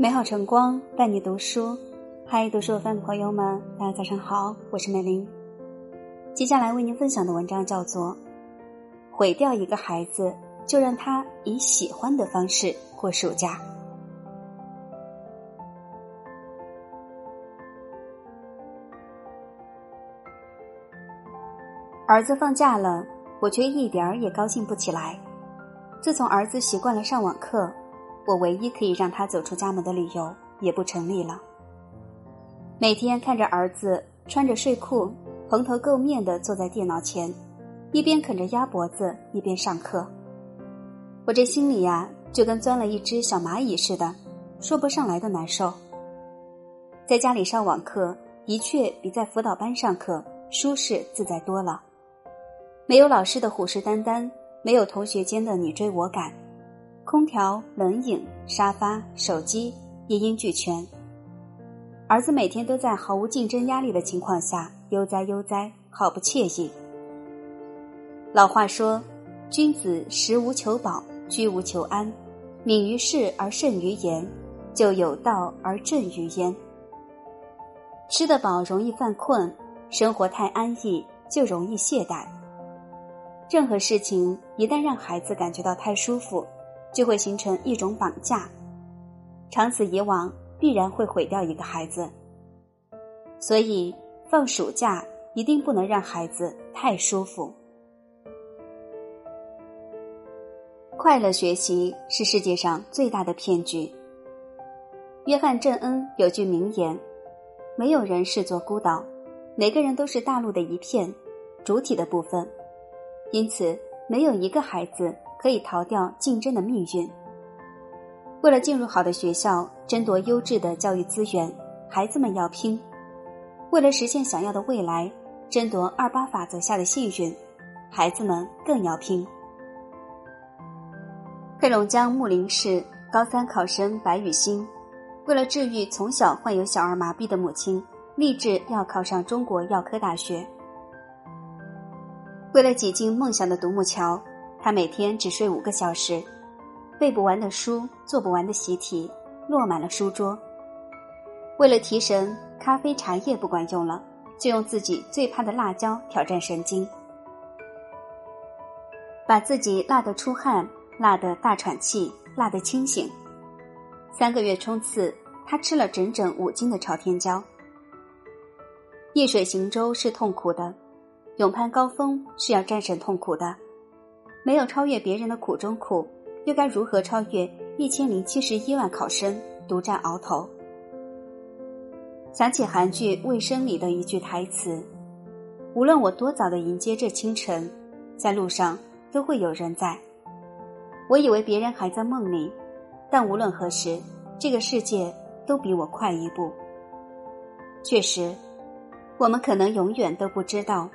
美好晨光伴你读书，嗨，读书番的朋友们，大家早上好，我是美玲。接下来为您分享的文章叫做《毁掉一个孩子，就让他以喜欢的方式过暑假》。儿子放假了，我却一点儿也高兴不起来。自从儿子习惯了上网课。我唯一可以让他走出家门的理由也不成立了。每天看着儿子穿着睡裤、蓬头垢面的坐在电脑前，一边啃着鸭脖子一边上课，我这心里呀就跟钻了一只小蚂蚁似的，说不上来的难受。在家里上网课的确比在辅导班上课舒适自在多了，没有老师的虎视眈眈，没有同学间的你追我赶。空调、冷饮、沙发、手机一应俱全。儿子每天都在毫无竞争压力的情况下悠哉悠哉，好不惬意。老话说：“君子食无求饱，居无求安，敏于事而慎于言，就有道而正于焉。”吃得饱容易犯困，生活太安逸就容易懈怠。任何事情一旦让孩子感觉到太舒服，就会形成一种绑架，长此以往，必然会毁掉一个孩子。所以，放暑假一定不能让孩子太舒服。快乐学习是世界上最大的骗局。约翰·郑恩有句名言：“没有人是座孤岛，每个人都是大陆的一片主体的部分。”因此，没有一个孩子。可以逃掉竞争的命运。为了进入好的学校，争夺优质的教育资源，孩子们要拼；为了实现想要的未来，争夺二八法则下的幸运，孩子们更要拼。黑龙江木林市高三考生白雨欣，为了治愈从小患有小儿麻痹的母亲，立志要考上中国药科大学。为了挤进梦想的独木桥。他每天只睡五个小时，背不完的书，做不完的习题，落满了书桌。为了提神，咖啡、茶叶不管用了，就用自己最怕的辣椒挑战神经，把自己辣得出汗，辣得大喘气，辣得清醒。三个月冲刺，他吃了整整五斤的朝天椒。逆水行舟是痛苦的，勇攀高峰是要战胜痛苦的。没有超越别人的苦中苦，又该如何超越一千零七十一万考生独占鳌头？想起韩剧《卫生》里的一句台词：“无论我多早的迎接这清晨，在路上都会有人在。”我以为别人还在梦里，但无论何时，这个世界都比我快一步。确实，我们可能永远都不知道，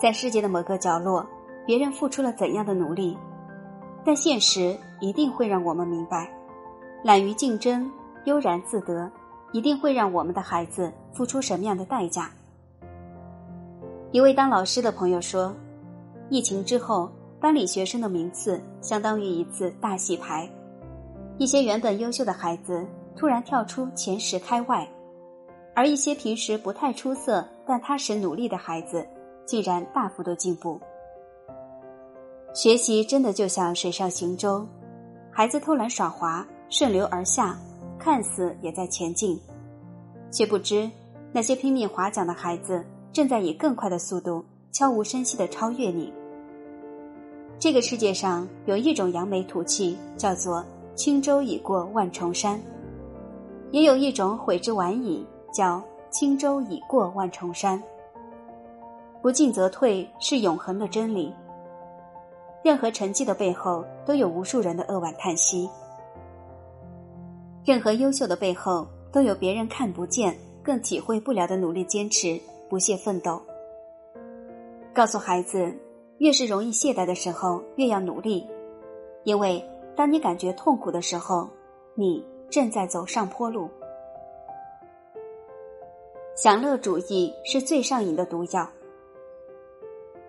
在世界的某个角落。别人付出了怎样的努力，但现实一定会让我们明白，懒于竞争、悠然自得，一定会让我们的孩子付出什么样的代价。一位当老师的朋友说：“疫情之后，班里学生的名次相当于一次大洗牌，一些原本优秀的孩子突然跳出前十开外，而一些平时不太出色但踏实努力的孩子，竟然大幅度进步。”学习真的就像水上行舟，孩子偷懒耍滑，顺流而下，看似也在前进，却不知那些拼命划桨的孩子正在以更快的速度悄无声息的超越你。这个世界上有一种扬眉吐气，叫做轻舟已过万重山；也有一种悔之晚矣，叫轻舟已过万重山。不进则退是永恒的真理。任何成绩的背后，都有无数人的扼腕叹息；任何优秀的背后，都有别人看不见、更体会不了的努力、坚持、不懈奋斗。告诉孩子，越是容易懈怠的时候，越要努力，因为当你感觉痛苦的时候，你正在走上坡路。享乐主义是最上瘾的毒药。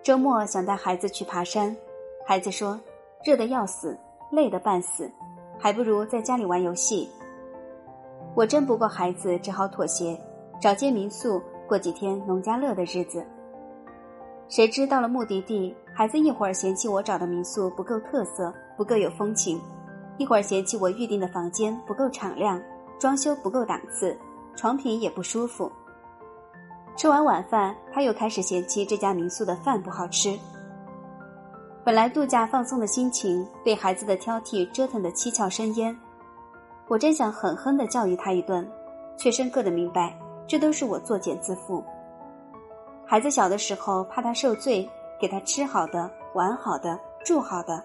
周末想带孩子去爬山。孩子说：“热的要死，累得半死，还不如在家里玩游戏。”我争不过孩子，只好妥协，找间民宿过几天农家乐的日子。谁知到了目的地，孩子一会儿嫌弃我找的民宿不够特色，不够有风情；一会儿嫌弃我预订的房间不够敞亮，装修不够档次，床品也不舒服。吃完晚饭，他又开始嫌弃这家民宿的饭不好吃。本来度假放松的心情，被孩子的挑剔折腾得七窍生烟。我真想狠狠地教育他一顿，却深刻的明白，这都是我作茧自缚。孩子小的时候，怕他受罪，给他吃好的、玩好的、住好的；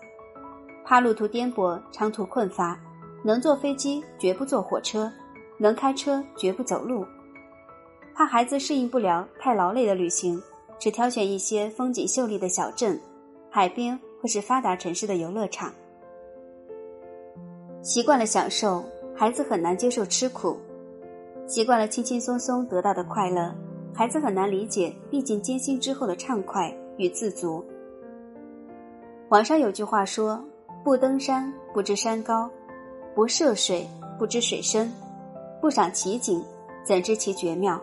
怕路途颠簸、长途困乏，能坐飞机绝不坐火车，能开车绝不走路；怕孩子适应不了太劳累的旅行，只挑选一些风景秀丽的小镇。海边或是发达城市的游乐场，习惯了享受，孩子很难接受吃苦；习惯了轻轻松松得到的快乐，孩子很难理解历尽艰辛之后的畅快与自足。网上有句话说：“不登山不知山高，不涉水不知水深，不赏奇景怎知其绝妙。”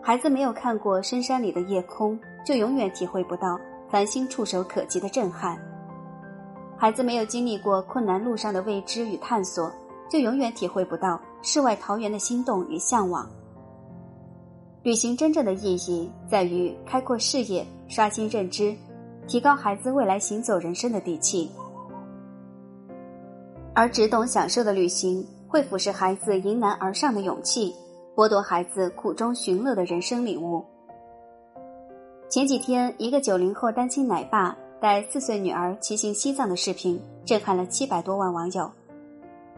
孩子没有看过深山里的夜空，就永远体会不到。繁星触手可及的震撼，孩子没有经历过困难路上的未知与探索，就永远体会不到世外桃源的心动与向往。旅行真正的意义在于开阔视野、刷新认知，提高孩子未来行走人生的底气。而只懂享受的旅行，会腐蚀孩子迎难而上的勇气，剥夺孩子苦中寻乐的人生礼物。前几天，一个九零后单亲奶爸带四岁女儿骑行西藏的视频，震撼了七百多万网友。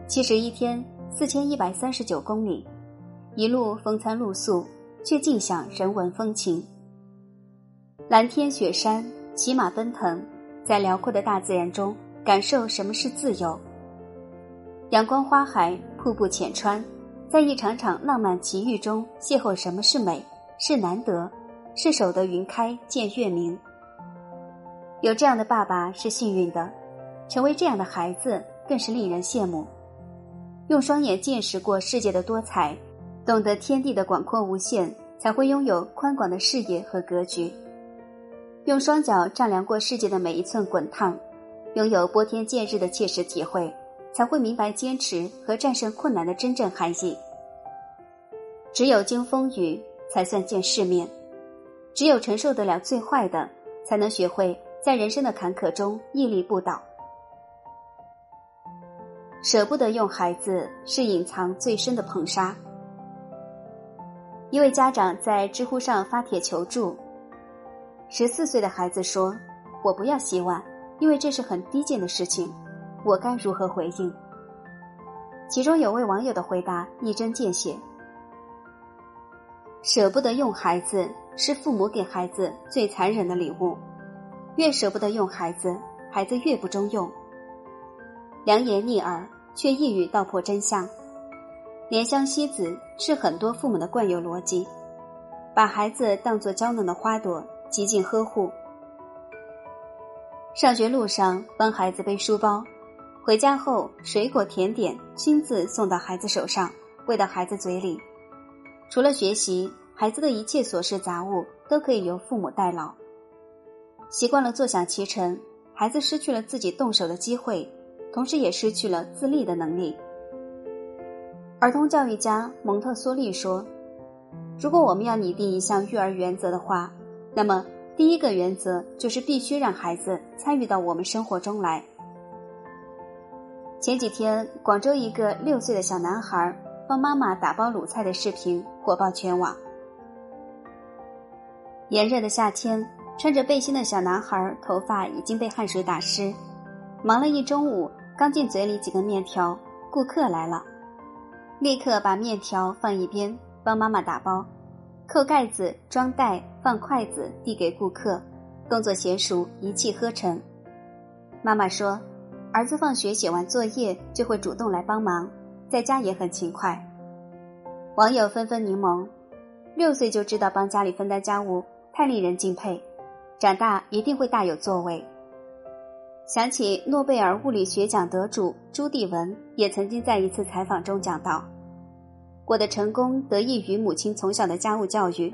七十一天，四千一百三十九公里，一路风餐露宿，却尽享人文风情。蓝天雪山，骑马奔腾，在辽阔的大自然中感受什么是自由。阳光花海，瀑布浅川，在一场场浪漫奇遇中邂逅什么是美，是难得。是守得云开见月明，有这样的爸爸是幸运的，成为这样的孩子更是令人羡慕。用双眼见识过世界的多彩，懂得天地的广阔无限，才会拥有宽广的视野和格局。用双脚丈量过世界的每一寸滚烫，拥有拨天见日的切实体会，才会明白坚持和战胜困难的真正含义。只有经风雨，才算见世面。只有承受得了最坏的，才能学会在人生的坎坷中屹立不倒。舍不得用孩子，是隐藏最深的捧杀。一位家长在知乎上发帖求助：十四岁的孩子说：“我不要洗碗，因为这是很低贱的事情，我该如何回应？”其中有位网友的回答一针见血。舍不得用孩子，是父母给孩子最残忍的礼物。越舍不得用孩子，孩子越不中用。良言逆耳，却一语道破真相。怜香惜子是很多父母的惯有逻辑，把孩子当作娇嫩的花朵，极尽呵护。上学路上帮孩子背书包，回家后水果甜点亲自送到孩子手上，喂到孩子嘴里。除了学习，孩子的一切琐事杂物都可以由父母代劳。习惯了坐享其成，孩子失去了自己动手的机会，同时也失去了自立的能力。儿童教育家蒙特梭利说：“如果我们要拟定一项育儿原则的话，那么第一个原则就是必须让孩子参与到我们生活中来。”前几天，广州一个六岁的小男孩。帮妈妈打包卤菜的视频火爆全网。炎热的夏天，穿着背心的小男孩头发已经被汗水打湿，忙了一中午，刚进嘴里几根面条，顾客来了，立刻把面条放一边，帮妈妈打包，扣盖子、装袋、放筷子，递给顾客，动作娴熟，一气呵成。妈妈说：“儿子放学写完作业就会主动来帮忙。”在家也很勤快，网友纷纷柠檬，六岁就知道帮家里分担家务，太令人敬佩，长大一定会大有作为。想起诺贝尔物理学奖得主朱棣文也曾经在一次采访中讲到，我的成功得益于母亲从小的家务教育。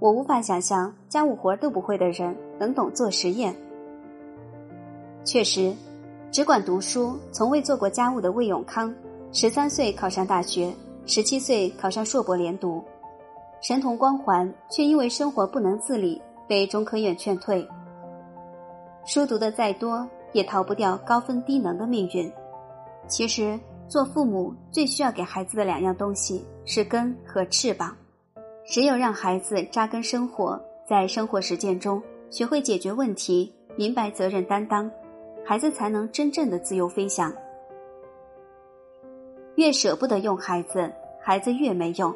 我无法想象家务活都不会的人能懂做实验。确实，只管读书，从未做过家务的魏永康，十三岁考上大学，十七岁考上硕博连读，神童光环却因为生活不能自理被中科院劝退。书读的再多，也逃不掉高分低能的命运。其实，做父母最需要给孩子的两样东西是根和翅膀。只有让孩子扎根生活，在生活实践中学会解决问题，明白责任担当，孩子才能真正的自由飞翔。越舍不得用孩子，孩子越没用；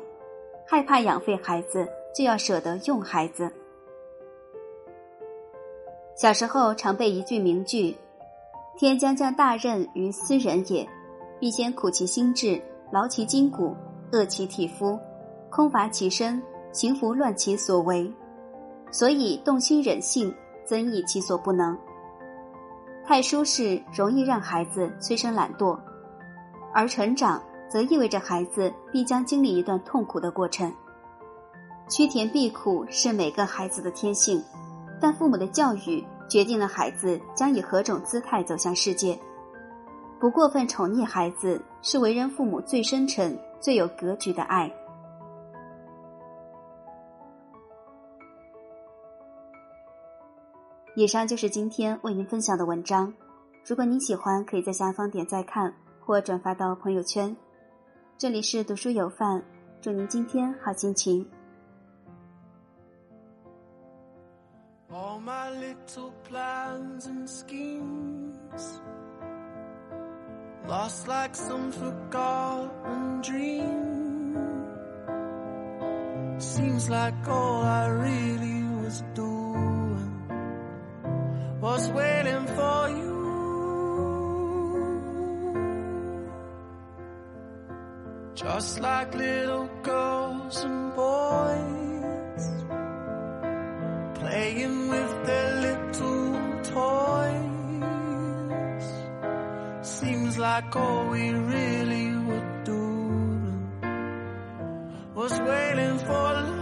害怕养废孩子，就要舍得用孩子。小时候常背一句名句：“天将降大任于斯人也，必先苦其心志，劳其筋骨，饿其体肤。”空乏其身，行拂乱其所为，所以动心忍性，增益其所不能。太舒适容易让孩子催生懒惰，而成长则意味着孩子必将经历一段痛苦的过程。趋甜避苦是每个孩子的天性，但父母的教育决定了孩子将以何种姿态走向世界。不过分宠溺孩子，是为人父母最深沉、最有格局的爱。以上就是今天为您分享的文章。如果您喜欢，可以在下方点赞看或转发到朋友圈。这里是读书有范，祝您今天好心情。Just like little girls and boys playing with their little toys. Seems like all we really were doing was waiting for